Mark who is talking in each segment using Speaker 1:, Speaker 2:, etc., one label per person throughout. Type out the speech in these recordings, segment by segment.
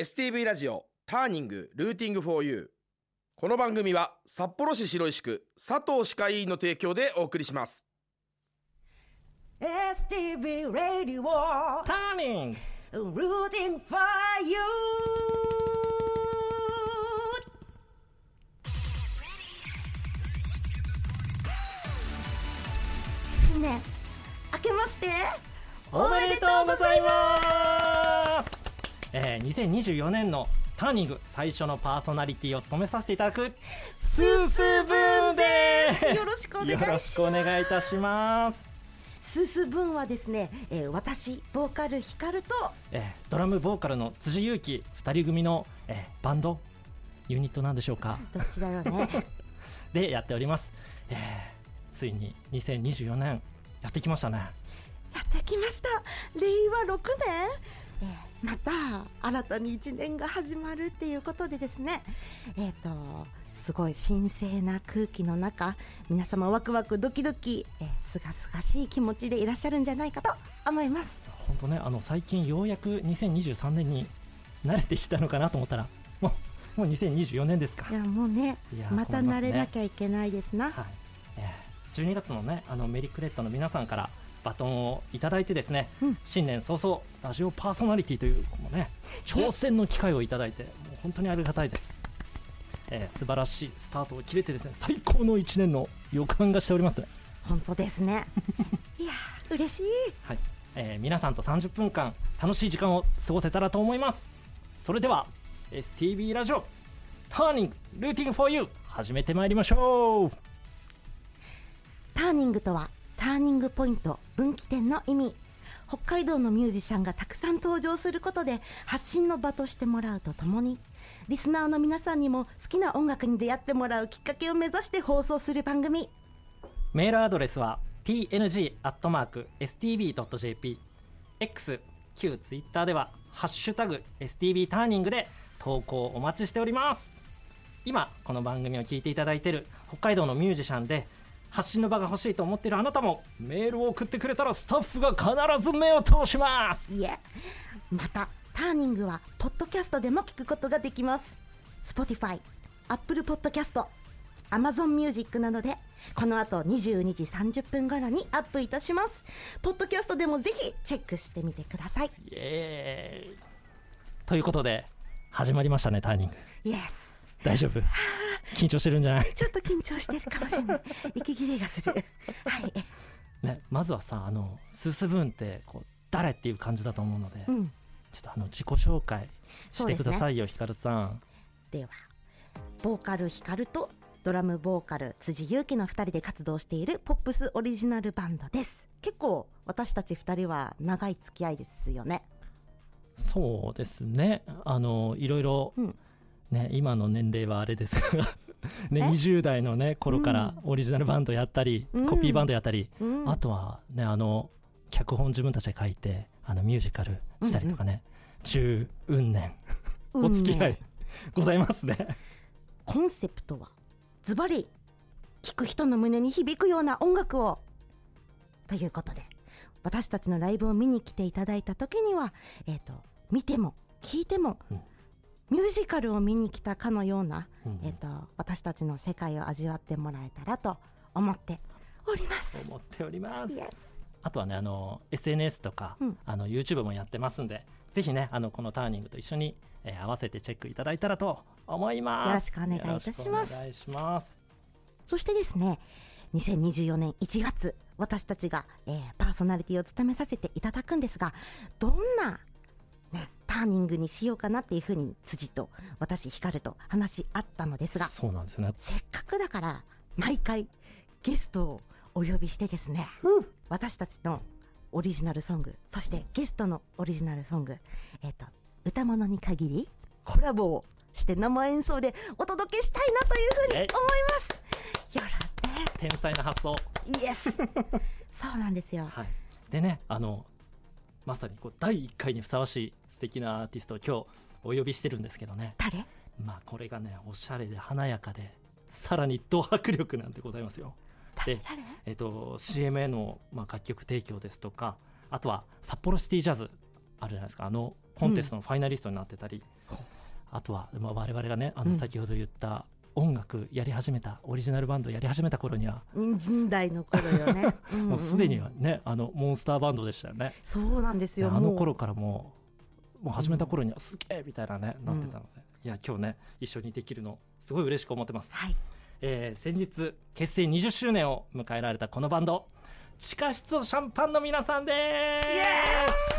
Speaker 1: STV ラジオターニングルーティングフォーユーこの番組は札幌市白石区佐藤歯科医院の提供でお送りします。
Speaker 2: STV Radio
Speaker 3: ターニング
Speaker 2: Rooting for you 新年明けまして
Speaker 3: おめでとうございますえー、2024年のターニング最初のパーソナリティを務めさせていただくスースーブーンです。
Speaker 2: よろしくお願いします。
Speaker 3: よろしくお願いいたします、
Speaker 2: ススブンはですね、えー私ボーカルヒカルと
Speaker 3: えー、ドラムボーカルの辻裕樹二人組の、えー、バンドユニットなんでしょうか。
Speaker 2: どっちだろうね。
Speaker 3: でやっております、えー、ついに2024年やってきましたね。
Speaker 2: やってきました。令和6年、えーまた新たに1年が始まるっていうことでですね。えっ、とすごい神聖な空気の中皆様ワクワクドキドキえーすがすがしい気持ちでいらっしゃるんじゃないかと思います。
Speaker 3: 本当ねあの最近ようやく2023年に慣れてきたのかなと思ったらもうもう2024年ですか。
Speaker 2: いやもうねまた慣れなきゃいけないですな、
Speaker 3: はい、えー、12月のねあのメリークレットの皆さんからバトンをいただいてですね、
Speaker 2: うん。
Speaker 3: 新年早々ラジオパーソナリティというこのね挑戦の機会をいただいてもう本当にありがたいです、えー、素晴らしいスタートを切れてですね最高の1年の予感がしておりますね。
Speaker 2: 本当ですね。いやー嬉しい。
Speaker 3: はい、えー皆さんと30分間楽しい時間を過ごせたらと思います。それでは STV ラジオターニングルーティング for you 始めてまいりましょう。
Speaker 2: ターニングとはターニングポイント分岐点の意味。北海道のミュージシャンがたくさん登場することで発信の場としてもらうとともにリスナーの皆さんにも好きな音楽に出会ってもらうきっかけを目指して放送する番組。
Speaker 3: メールアドレスは tng.stv.jp X 旧 Twitter では「ハッシュタグ #stv ターニング」で投稿お待ちしております。今この番組を聞いていただいている北海道のミュージシャンで発信の場が欲しいと思っているあなたもメールを送ってくれたらスタッフが必ず目を通します。
Speaker 2: いえ。またターニングはポッドキャストでも聞くことができます。Spotify、Apple Podcast、Amazon Music などでこの後22時30分頃にアップいたします。ポッドキャストでもぜひチェックしてみてください。
Speaker 3: イエーイ。ということで始まりましたねターニング。
Speaker 2: Yes
Speaker 3: 大丈夫？緊張してるんじゃない？
Speaker 2: ちょっと緊張してるかもしれない。息切れがする。はい。
Speaker 3: ね、まずはさあのスースブーンってこう誰っていう感じだと思うので、
Speaker 2: うん。
Speaker 3: ちょっとあの自己紹介してくださいよ、ひかるさん。
Speaker 2: ではボーカルヒカルとドラムボーカル辻優樹の2人で活動しているポップスオリジナルバンドです。結構私たち2人は長い付き合いですよね。
Speaker 3: そうですね、あのいろいろ、
Speaker 2: うん
Speaker 3: ね、今の年齢はあれですが、ね、
Speaker 2: え
Speaker 3: ？20代の、ね、頃からオリジナルバンドやったり、
Speaker 2: うん。
Speaker 3: コピーバンドやったり、
Speaker 2: うん。
Speaker 3: あとは、ね、あの脚本自分たちで書いてあのミュージカルしたりとかね、十運年。お付き合いございますね。
Speaker 2: コンセプトはズバリ聴く人の胸に響くような音楽を。ということで私たちのライブを見に来ていただいた時には、えー、と見ても聞いても、
Speaker 3: うん
Speaker 2: ミュージカルを見に来たかのような、
Speaker 3: うんうん。
Speaker 2: えー、と私たちの世界を味わってもらえたらと思っております。
Speaker 3: 思っております。あとはねあの SNS とか、
Speaker 2: うん。
Speaker 3: あの YouTube もやってますんでぜひねあのこのターニングと一緒に、えー合わせてチェックいただいたらと思います。
Speaker 2: よろしくお願いいたします。
Speaker 3: お願いします。
Speaker 2: そしてですね2024年1月私たちが、えーパーソナリティを務めさせていただくんですがどんな、ね、ターニングにしようかなっていうふうに辻と私光と話し合ったのですが
Speaker 3: そうなんですよね。
Speaker 2: せっかくだから毎回ゲストをお呼びしてですね、私たちのオリジナルソングそしてゲストのオリジナルソングえっ、と歌物に限りコラボをして生演奏でお届けしたいなというふうに思います。よろね。
Speaker 3: 天才な発想。
Speaker 2: イエス。そうなんですよ。
Speaker 3: はい。でねあのまさにこう第1回にふさわしい素敵なアーティストを今日お呼びしてるんですけどね。
Speaker 2: 誰？
Speaker 3: まあこれがねおしゃれで華やかでさらにド迫力なんでございますよ。で、
Speaker 2: 誰？
Speaker 3: えっと CM への、まあ、楽曲提供ですとかあとは札幌シティジャズあるじゃないですか。あのコンテストのファイナリストになってたり、あとは、まあ、我々がねあの
Speaker 2: うん。
Speaker 3: 先ほど言った音楽やり始めた、オリジナルバンドやり始めた頃には、
Speaker 2: 人参代の頃よね。うんうん
Speaker 3: もうすでにはねあのモンスターバンドでしたよね。
Speaker 2: そうなんですよ。
Speaker 3: あの頃からもうもう始めた頃にはすげえみたいなね、なってたのでいや今日ね一緒にできるのすごい嬉しく思ってます。
Speaker 2: はい。
Speaker 3: えー先日結成20周年を迎えられたこのバンド地下室シャンパンの皆さんです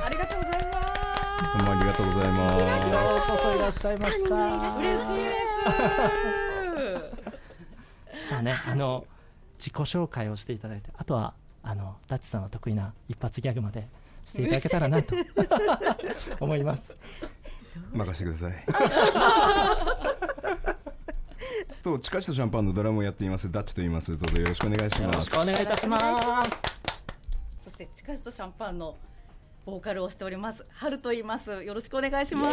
Speaker 4: ありがとうございます。
Speaker 5: どうもありがとうございます。
Speaker 3: ようこそいらっしゃいました
Speaker 4: 嬉しいです。
Speaker 3: じゃあねあの自己紹介をしていただいてあとはあのダッチさんの得意な一発ギャグまでしていただけたらなと 思います
Speaker 5: 任せてください。そう、地下室シャンパンのドラムをやっています。ダッチと言います。どうぞよろしくお願いします
Speaker 3: よろしく。お願いいたします
Speaker 4: そして地下室シャンパンのボーカルをしております。春と言います。よろしくお願いします。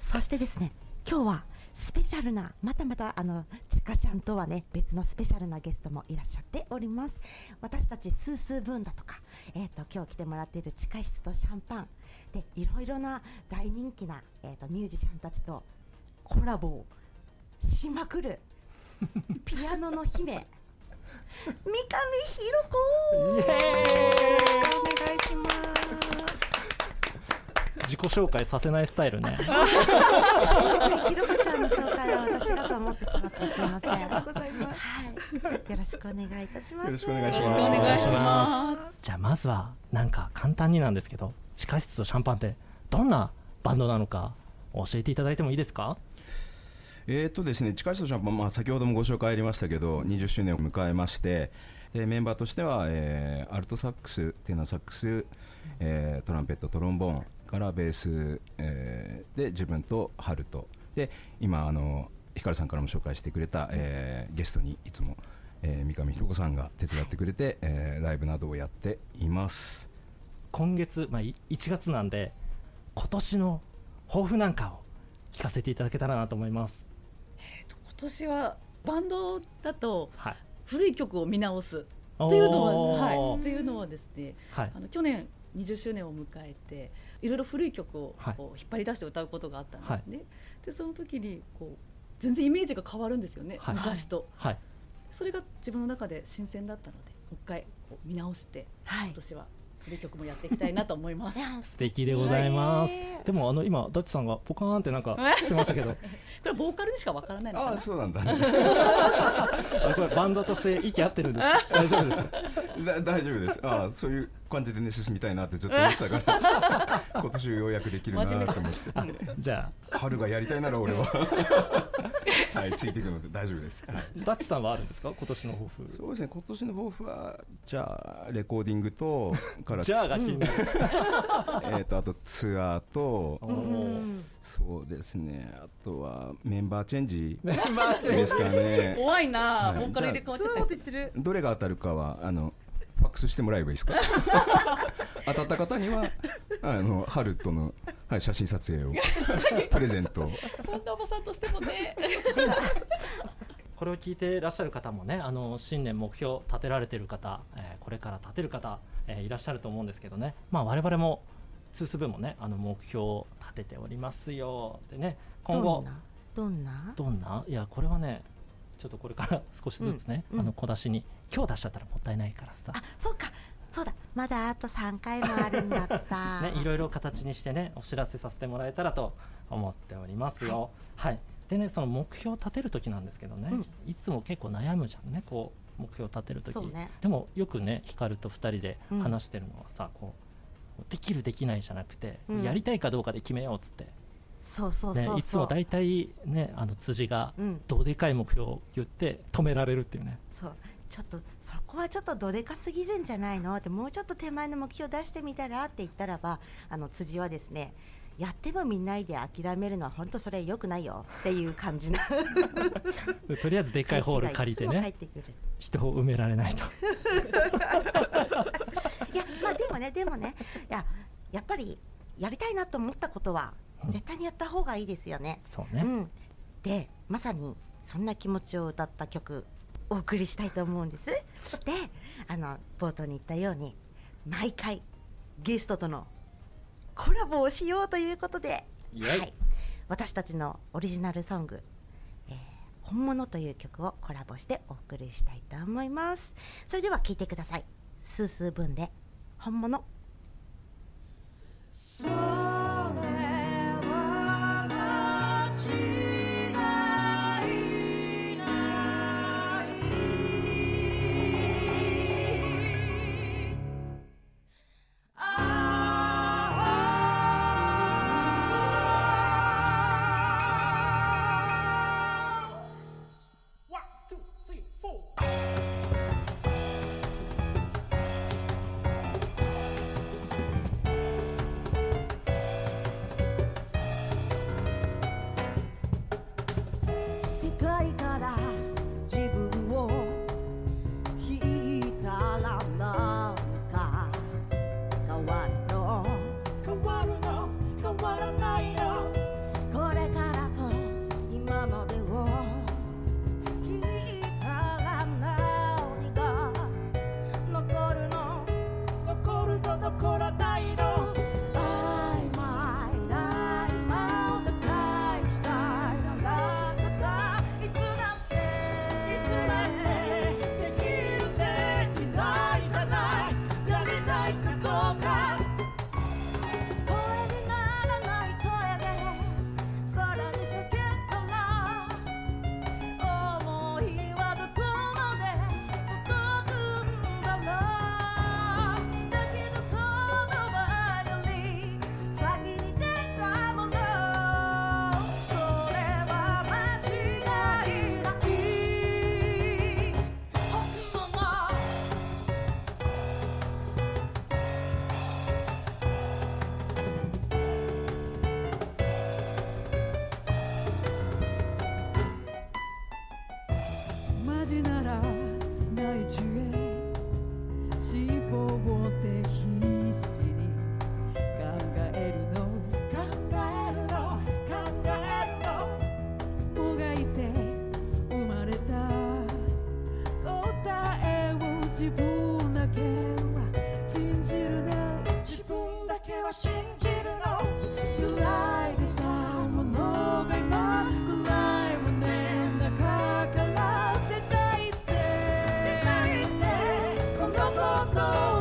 Speaker 2: そしてですね、今日はスペシャルな、またまたあのちかちゃんとはね、別のスペシャルなゲストもいらっしゃっております。私たちスースーブーンだとか、えっ、と今日来てもらっている地下室とシャンパンでいろいろな大人気なえっ、とミュージシャンたちとコラボをしまくる ピアノの姫。三上ひろ子
Speaker 3: イエーイ
Speaker 2: お願いします。
Speaker 3: 自己紹介させないスタイルね
Speaker 2: ひろこちゃんの紹介は私だと思ってしまってすみません。ありがとうございます。はい、よろしくお願いいたします。
Speaker 5: よろしくお願いし
Speaker 4: よろ
Speaker 5: ます
Speaker 4: しくお願いします。
Speaker 3: じゃあまずはなんか簡単になんですけど地下室とシャンパンってどんなバンドなのか教えていただいてもいいですか？
Speaker 5: えーとですね、地下室シャンパン、まあ、先ほどもご紹介ありましたけど、20周年を迎えまして、でメンバーとしては、えーアルトサックス、テナーサックス、えートランペット、トロンボーンからベース、えーで自分とハルト、で今あの、ヒカルさんからも紹介してくれた、えーゲストにいつも、えー三上ひろ子さんが手伝ってくれて、えーライブなどをやっています。
Speaker 3: 今月、まあ、い1月なんで今年の抱負なんかを聞かせていただけたらなと思います。
Speaker 4: 今年はバンドだと
Speaker 3: はい。
Speaker 4: 古い曲を見直す。というのは、
Speaker 3: おー
Speaker 4: はい、というのはですね、
Speaker 3: はい。
Speaker 4: あの去年20周年を迎えていろいろ古い曲を
Speaker 3: はい
Speaker 4: こう引っ張り出して歌うことがあったんですね。でその時にこう全然イメージが変わるんですよね、
Speaker 3: はい
Speaker 4: 昔と。
Speaker 3: はい
Speaker 4: それが自分の中で新鮮だったのでもう一回こう見直して、
Speaker 2: はい
Speaker 4: 今年は古い曲もやっていきたいなと思います。
Speaker 3: 素敵でございます、
Speaker 2: ね
Speaker 3: でもあの今ダッチさんがポカーンってなんか してましたけど
Speaker 4: これボーカルにしかわからないのか
Speaker 5: ああ、
Speaker 4: な。
Speaker 5: そうなんだ。
Speaker 3: あこれバンドとして息合ってるんですか？大丈夫です
Speaker 5: 大丈夫です。ああ、そういう感じでね進みたいなってずっと思ってたから、今年ようやくできるなと思って。
Speaker 3: じゃ
Speaker 5: 春がやりたいなら俺は。はいついていくので大丈夫です、はい、
Speaker 3: あダッチさんはあるんですか？今年の抱負。
Speaker 5: そうですね。今年の抱負はじゃあレコーディングとから
Speaker 3: じゃあが気になる、
Speaker 5: えーとあとツアーとそうですね。あとはメンバーチェンジ。
Speaker 3: メンバーチェンジ。
Speaker 5: ですかね。
Speaker 4: 怖いな、
Speaker 5: はい。
Speaker 4: ボーカル入れ替わっちゃって。
Speaker 5: どれが当たるかはあのファックスしてもらえばいいですか？当たった方にはあのハルトの、はい、写真撮影を プレゼント
Speaker 4: こんなおばさんとしてもね。
Speaker 3: これを聞いていらっしゃる方もねあの新年目標立てられてる方、えーこれから立てる方、えーいらっしゃると思うんですけどね。まあ我々もスースブもねあの目標を立てておりますよ。でね今後
Speaker 2: どんな？どんな？
Speaker 3: どんな？いやこれはねちょっとこれから少しずつね、
Speaker 2: うんうん。
Speaker 3: あの小出しに今日出しちゃったらもったいないからさ
Speaker 2: あ、そうか。そうだ。まだあと三回もあるんだった。
Speaker 3: ね、いろいろ形にしてねお知らせさせてもらえたらと思っておりますよ。はい、でねその目標を立てる時なんですけどね、
Speaker 2: うん
Speaker 3: いつも結構悩むじゃんねこう目標を立てる時
Speaker 2: ね
Speaker 3: でもよくね光と2人で
Speaker 2: うん
Speaker 3: 話してるのはさ、こうできるできないじゃなくて、
Speaker 2: うん
Speaker 3: やりたいかどうかで決めようっつって、
Speaker 2: そうそうそう。
Speaker 3: ね、いつも大体ねあの辻が
Speaker 2: うん
Speaker 3: どうでかい目標を言って止められるっていうね。
Speaker 2: そう。ちょっとそこはちょっとどでかすぎるんじゃないの？ってもうちょっと手前の目標出してみたらって言ったらばあの辻はですねやってもみんないで諦めるのは本当それ良くないよ。っていう感じな。
Speaker 3: とりあえずでっかいホール借りてね。人を埋められないと。
Speaker 2: いやまあでもねでもねいややっぱりやりたいなと思ったことは
Speaker 3: うん。
Speaker 2: 絶対にやった方がいいですよね。
Speaker 3: そうね、
Speaker 2: うん、でまさにそんな気持ちを歌った曲お送りしたいと思うんです。であの冒頭に言ったように毎回ゲストとのコラボをしようということで、
Speaker 3: イエイ。
Speaker 2: はい、私たちのオリジナルソング「えー本物」という曲をコラボしてお送りしたいと思います。それでは聴いてください。スースー分で「本物」
Speaker 3: go.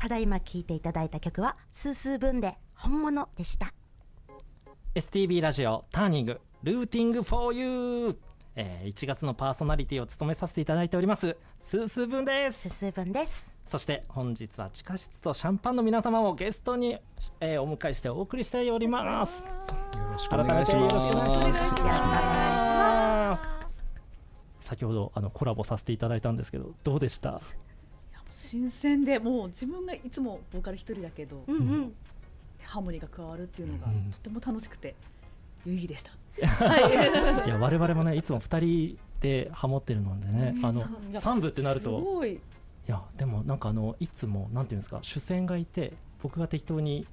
Speaker 2: ただいま聴いていただいた曲は「スースー分で本物」でした。
Speaker 3: STB ラジオターニングルーティング for you えー1月のパーソナリティを務めさせていただいておりますスースー分です。
Speaker 2: スースー分です。
Speaker 3: そして本日は地下室とシャンパンの皆様をゲストに、えーお迎えしてお送りしております。
Speaker 5: よろしくお
Speaker 3: 改めて
Speaker 5: 願いし
Speaker 3: よろしくお願いし
Speaker 5: ま
Speaker 3: ますす。
Speaker 2: よろしくお願いします。
Speaker 3: 先ほどあのコラボさせていただいたんですけどどうでした？
Speaker 4: 新鮮でもう自分がいつもボーカル一人だけど、
Speaker 2: うんうん。
Speaker 4: ハーモニーが加わるっていうのが
Speaker 3: うん
Speaker 4: とても楽しくて有意義でした。
Speaker 3: いや。我々もねいつも2人でハモってるのでねあの
Speaker 4: そういや
Speaker 3: 3部ってなる
Speaker 4: す
Speaker 3: と
Speaker 4: ごい。
Speaker 3: いやでもなんかあのいつもなんていうんですか主戦がいて僕が適当に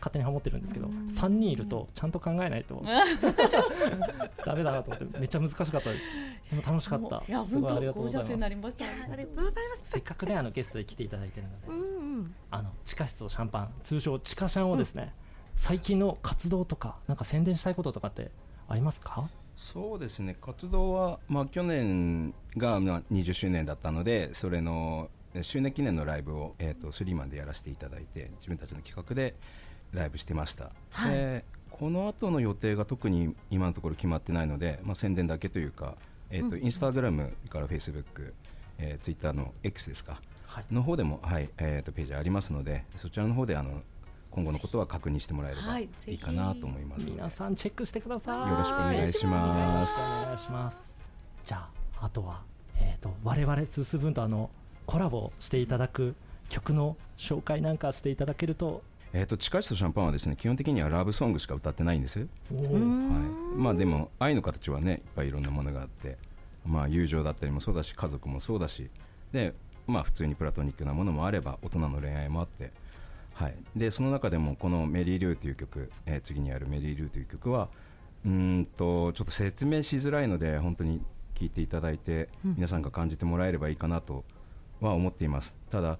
Speaker 3: 勝手にハモってるんですけど3人いるとちゃんと考えないと ダメだなと思ってめっちゃ難しかったです。でも楽しかっ
Speaker 4: も
Speaker 3: た
Speaker 4: ういや本
Speaker 3: すごいありがとうございます。
Speaker 4: なりました。
Speaker 2: ありがとうございます。
Speaker 3: せっかくねあのゲストで来ていただいてるので
Speaker 2: うんうん。
Speaker 3: あの地下室とシャンパン通称地下シャンをですね、最近の活動とかなんか宣伝したいこととかってありますか？
Speaker 5: そうですね。活動は、まあ、去年がまあ20周年だったのでそれのえ周年記念のライブを、えー、とスリーマンでやらせていただいて自分たちの企画でライブしてました、
Speaker 2: はい。
Speaker 5: でこの後の予定が特に今のところ決まってないので、まあ、宣伝だけというか、えーとインスタグラムからフェイスブック、えー、ツイッターの X ですか？
Speaker 3: はい。
Speaker 5: の方でも、はいえー、とページありますのでそちらの方であの今後のことは確認してもらえれば
Speaker 4: はい
Speaker 5: いかなと思いますので、
Speaker 3: 皆さんチェックしてください。
Speaker 5: よろしくお願いし
Speaker 3: よ
Speaker 5: ます。
Speaker 3: ろしくお願いします。じゃああとはえっ、と我々スースー分とあのコラボしていただく曲の紹介なんかしていただけると
Speaker 5: えー、と地下室とシャンパンはですね基本的にはラブソングしか歌ってないんです、はい、まあでも愛の形はねいっぱいいろんなものがあって、まあ、友情だったりもそうだし家族もそうだしで、まあ、普通にプラトニックなものもあれば大人の恋愛もあって、はい、でその中でもこの「メリー・ルー」という曲、えー次にある「メリー・ルー」という曲はうーんとちょっと説明しづらいので本当に聴いていただいて、皆さんが感じてもらえればいいかなとは思っています。ただ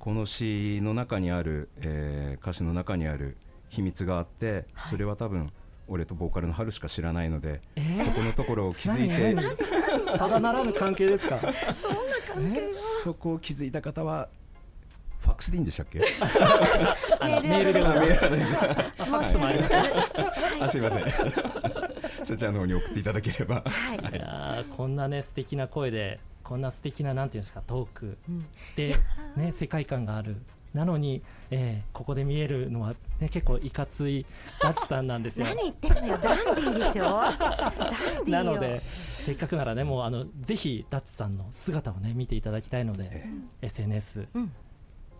Speaker 5: この詩の中にある、えー歌詞の中にある秘密があって、それは多分俺とボーカルの春しか知らないので、そこのところを気づいて
Speaker 3: ただならぬ関係ですか？
Speaker 5: そこを気づいた方はファックスでいいんでしたっけ？
Speaker 3: あ のメールでも
Speaker 2: もう
Speaker 3: スもあります
Speaker 5: あすいません。そちらの方に送っていただければ。
Speaker 2: はい。
Speaker 3: いやーこんなね素敵な声でこんな素敵ななんていうんですかトーク。
Speaker 2: うん。
Speaker 3: で、ね、世界観がある。なのに、えーここで見えるのは、ね、結構いかついダッチさんなんですよ。
Speaker 2: 何言ってんのよ。ダンディーですよ。ダンディーよ。
Speaker 3: なのでせっかくならねもうあのぜひダッチさんの姿をね見ていただきたいので、SNS
Speaker 2: うん。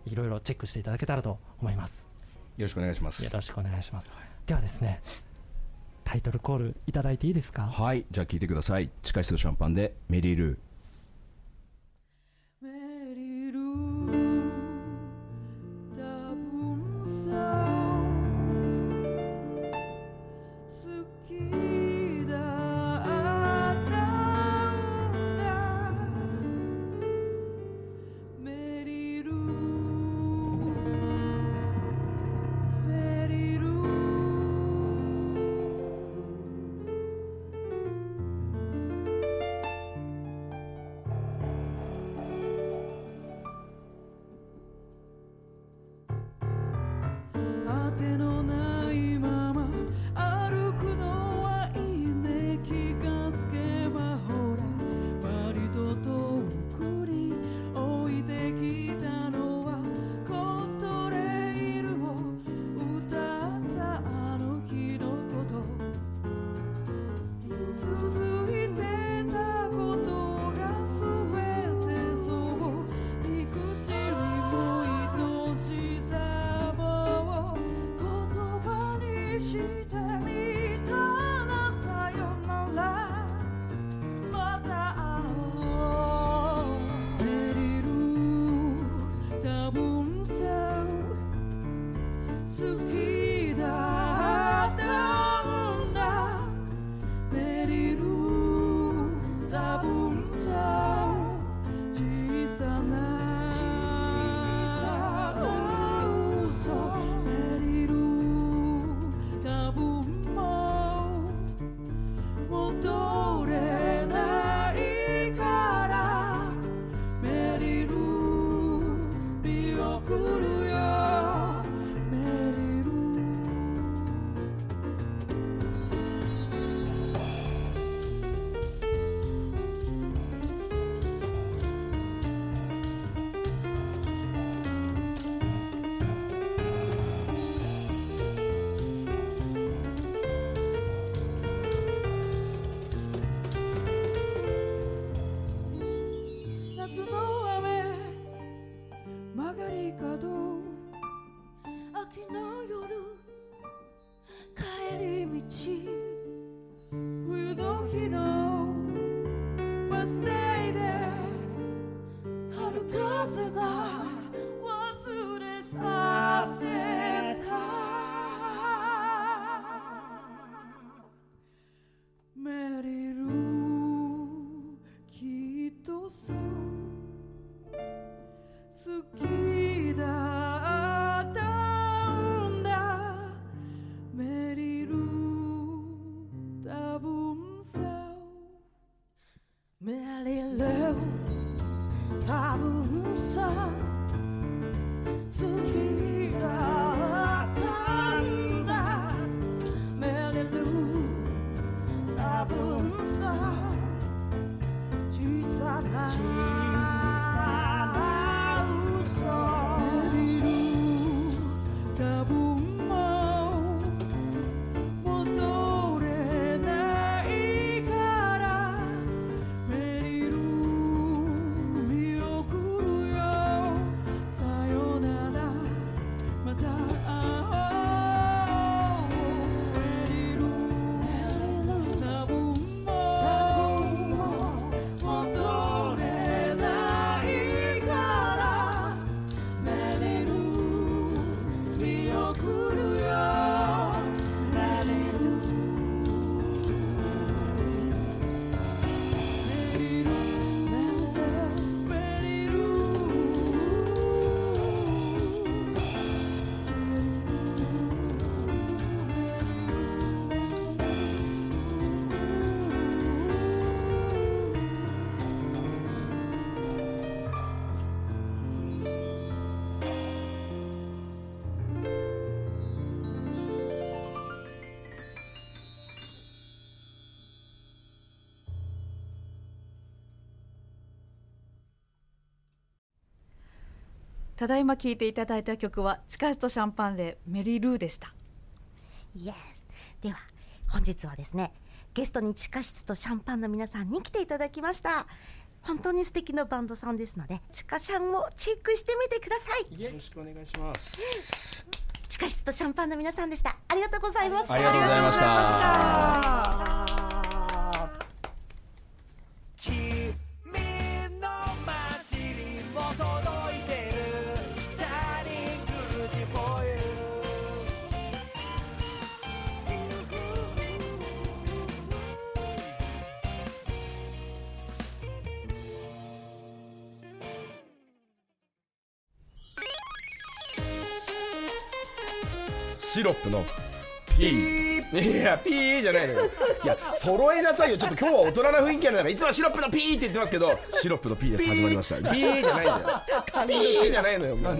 Speaker 3: いろいろチェックしていただけたらと思います。
Speaker 5: よろしくお願いします。
Speaker 3: よろしくお願いします。ではですねタイトルコールいただいていいですか？
Speaker 5: はい。じゃあ聞いてください。地下室とシャンパンでメリールー
Speaker 6: 多分ただいま
Speaker 4: 聴いていただいた曲は地下室とシャンパンでメリルーでした。
Speaker 2: イエスでは本日はですねゲストに地下室とシャンパンの皆さんに来ていただきました。本当に素敵なバンドさんですので地下シャンをチェックしてみてください。
Speaker 1: よろしくお願いします。
Speaker 2: 地下室とシャンパンの皆さんでした。ありがとうございました。
Speaker 5: ありがとうございました
Speaker 1: シロップのピー。いやピーじゃないのよ。いや揃えなさいよ。ちょっと今日は大人な雰囲気やなん。かいつもはシロップのピーって言ってますけどシロップのピーです。始まりました。ピーじゃないんだよ。ピー。じゃないのよ。もう。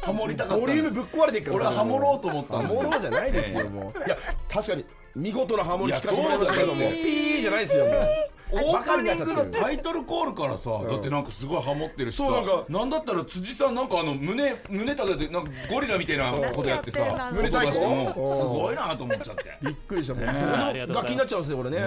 Speaker 7: ハモりたかった
Speaker 1: ボリュームぶっ壊れてるから。
Speaker 7: 俺はハモろうと思った
Speaker 1: ハモろうじゃないですよもう。いや確かに見事なハモリ聞かせてもらいましたけどもピーじゃないですよもう
Speaker 7: オープニングのタイトルコールからさ、だってなんかすごいハモってるしさ
Speaker 1: そうなんか。
Speaker 7: なんだったら辻さんなんかあの胸胸立ててなんかゴリラみたいなことやってさ胸とかして
Speaker 1: うん
Speaker 7: もすごいなと思っちゃって。
Speaker 1: びっくりしたもう楽器になっちゃうんですよこれね。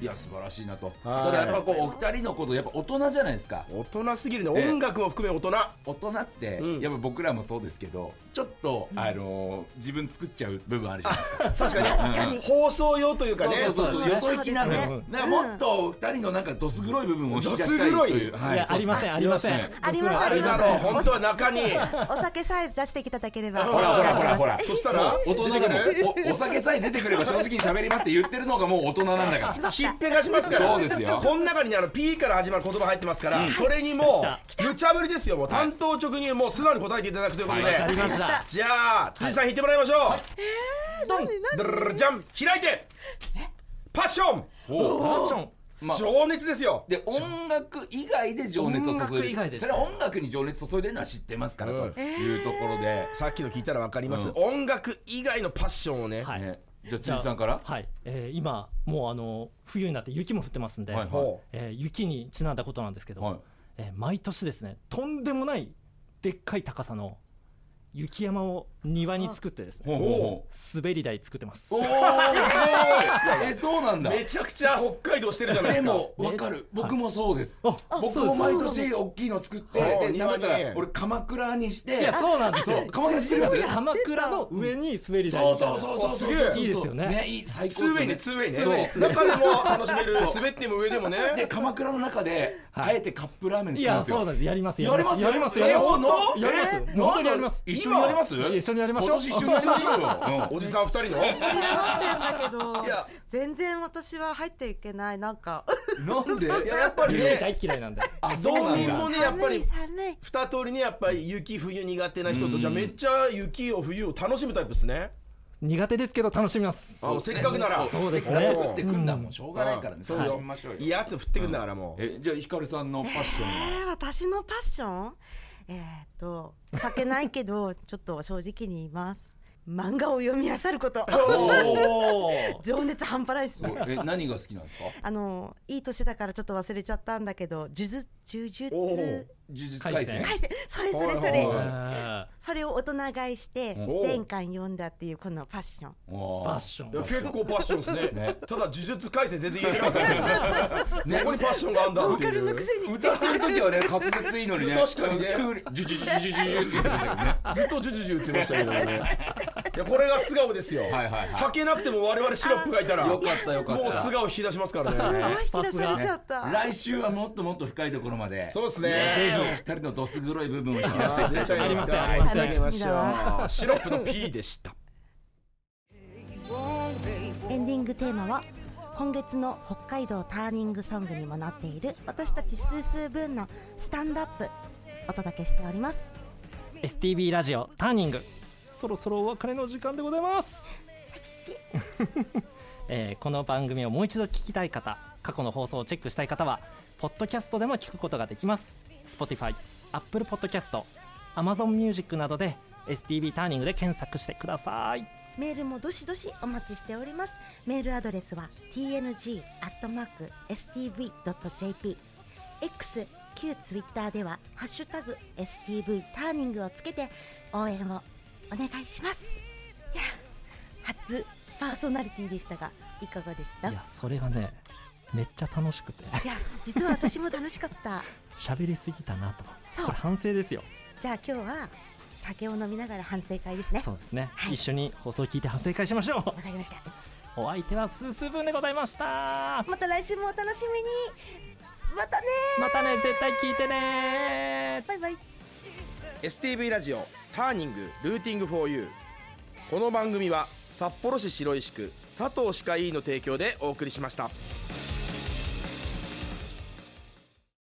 Speaker 7: いや素晴らしいなと。
Speaker 1: はい。
Speaker 7: ただやっぱこうお二人のことやっぱ大人じゃないですか。
Speaker 1: 大人すぎるね。
Speaker 7: ええ。
Speaker 1: 音楽も含め大人。
Speaker 7: 大人って、
Speaker 1: うん。
Speaker 7: やっぱ僕らもそうですけどちょっと、あのー自分作っちゃう部分あるじゃないですか。
Speaker 1: 確かに。
Speaker 2: 確かに。
Speaker 1: 放送用というかね。
Speaker 7: そうそうそうそうよそ行きなのよ、もっと二人のなんかどす黒い部分を引き出したいという、
Speaker 1: ど
Speaker 3: い。やありませんありません。
Speaker 2: あります。
Speaker 1: あるだろう本当は中に。
Speaker 2: お酒さえ出していただければ
Speaker 7: ほらほらほらほら。
Speaker 1: そしたら
Speaker 7: 大人がもうおお酒さえ出てくれば正直に喋りますって言ってるのがもう大人なんだから。
Speaker 1: ひっぺがしますから。
Speaker 7: そうですよ。
Speaker 1: この中にねあの P から始まる言葉入ってますから、それにもう無茶ぶりですよ。もう担当直入もう素直に答えていただくということで、
Speaker 7: はい
Speaker 3: ありました。
Speaker 1: じゃあ辻さん引いてもらいましょう、ドンドルルルじゃん開いて。パッション。
Speaker 7: お
Speaker 3: ファッション
Speaker 7: まあ
Speaker 1: 情熱ですよ。
Speaker 7: で音楽以外で情熱を
Speaker 3: 音
Speaker 7: 注いで
Speaker 3: 楽以外です。
Speaker 7: それは音楽に情熱注いでるのは知ってますから
Speaker 1: うん。
Speaker 7: というところで、
Speaker 1: さっきの聞いたら分かります、
Speaker 7: うん。
Speaker 1: 音楽以外のパッションをね、
Speaker 3: はい。
Speaker 7: ね。じゃあ辻さんから？
Speaker 3: はい、えー今もうあの冬になって雪も降ってますんで、
Speaker 7: はい。
Speaker 1: ほ
Speaker 3: えー雪にちなんだことなんですけど、
Speaker 7: はい。
Speaker 3: えー毎年ですねとんでもないでっかい高さの雪山を庭に作ってですね
Speaker 7: ほうほうほ
Speaker 3: 滑り台作ってます。
Speaker 7: うおおすごい。えそうなんだ。
Speaker 1: めちゃくちゃ北海道してるじゃないで
Speaker 7: です
Speaker 1: か。
Speaker 7: もわかる。僕もそうです。
Speaker 3: あ
Speaker 7: 僕も毎年大きいの作って
Speaker 1: あ
Speaker 7: でなんだら俺鎌倉にして
Speaker 3: いやそうなんですよ。
Speaker 7: そう鎌倉ます？
Speaker 3: 鎌倉の上に滑り台
Speaker 7: そうそうそうそう。
Speaker 1: あすげえ
Speaker 7: そう
Speaker 3: いいですよね。
Speaker 7: ねいい最高
Speaker 1: ツーウェイねツーウェイね。
Speaker 3: そう。
Speaker 1: 中でも楽しめる滑っても上でもね。
Speaker 7: で鎌倉の中で
Speaker 3: はい。
Speaker 7: あえてカップラーメン
Speaker 3: いやそうなんです。やります
Speaker 7: やります。
Speaker 3: やります
Speaker 7: え
Speaker 3: やります
Speaker 7: 本当？
Speaker 3: やります
Speaker 7: え
Speaker 3: 本当にやります
Speaker 7: 一緒にやります？
Speaker 3: 一緒にやりましょう。
Speaker 7: 今年一緒にやりましょうよ。
Speaker 1: おじさん二人の？
Speaker 2: 盛り上がってんだけど
Speaker 1: いや。
Speaker 2: 全然私は入っていけないなんか。
Speaker 7: うんなんで？
Speaker 1: いややっぱりね。
Speaker 3: 雪大嫌いなんで
Speaker 7: あそう
Speaker 1: 道
Speaker 7: なんだ。
Speaker 1: 民もねやっぱり二通りねやっぱり雪冬苦手な人
Speaker 7: うん。
Speaker 1: とじゃあめっちゃ雪を冬を楽しむタイプですね。
Speaker 3: 苦手ですけど楽しみます。
Speaker 1: あせっかくなら。
Speaker 3: そうですね。
Speaker 7: せっかく降ってくんだ。もんしょうがないからね。
Speaker 1: そうよ。
Speaker 7: 楽しみましょうよ。
Speaker 1: いや降ってくんだからもう。
Speaker 7: えじゃあひかるさんのファッションは？
Speaker 2: えー私のパッション？えー、っと酒ないけど ちょっと正直に言います。漫画を読み漁ること。情熱半端ないですね。
Speaker 7: え何が好きなんですか？
Speaker 2: あのいい年だからちょっと忘れちゃったんだけど呪術呪術
Speaker 7: 呪術廻戦？
Speaker 2: はいそれそれそれ。それを大人買いして
Speaker 1: お
Speaker 2: 全巻読んだっていうこのファッション。
Speaker 3: ファッション。
Speaker 1: 結構パッションですね。
Speaker 7: ね。
Speaker 1: ただ呪術廻戦全然言えなかったですけど どこにパッションがあるんだっていう。
Speaker 7: 歌ってる時はね滑舌いいのにね。
Speaker 1: 確かにね。
Speaker 7: ジュジュジュジュジュって言ってましたけどね。
Speaker 1: ずっとジュジュジュ言ってましたけどねいやこれが素顔ですよ。
Speaker 7: はいはいはい。
Speaker 1: 酒なくても我々シロップがいたら
Speaker 7: よかったよかった。
Speaker 1: もう素顔引き出しますからね。
Speaker 2: 引き出されちゃった。
Speaker 7: 来週はもっともっと深いところまで
Speaker 1: そうですね。
Speaker 7: お二人のどす黒い部分を引き出していきたいと思います。
Speaker 3: ありますよ。あ
Speaker 1: シロップの P でした。
Speaker 2: エンディングテーマは今月の北海道ターニングソングにもなっている私たちスースーブーンのスタンドアップお届けしております。
Speaker 3: STB ラジオターニングそろそろお別れの時間でございます、えーこの番組をもう一度聞きたい方過去の放送をチェックしたい方はポッドキャストでも聞くことができます。Spotify、Apple Podcast、Amazon Music などで STB ターニングで検索してください。
Speaker 2: メールもどしどしお待ちしております。メールアドレスは tng.stv.jp X 旧 Twitter では「ハッシュタグ #STV ターニング」をつけて応援をお願いします。いや初パーソナリティでしたがいかがでした？いや
Speaker 3: いやそれがねめっちゃ楽しくて。
Speaker 2: 実は私も楽しかった。
Speaker 3: 喋りすぎたなと。
Speaker 2: そう。
Speaker 3: これ反省ですよ。
Speaker 2: じゃあ今日は酒を飲みながら反省会ですね。
Speaker 3: そうですね、
Speaker 2: はい。
Speaker 3: 一緒に放送を聞いて反省会しましょ
Speaker 2: わかりました。
Speaker 3: うお相手はスースーブンでございました。
Speaker 2: また来週もお楽しみに。またね
Speaker 3: またね絶対聞いてね
Speaker 2: バイバイ。
Speaker 1: STV ラジオターニングルーティングフォーユーこの番組は札幌市白石区佐藤歯科医院の提供でお送りしました。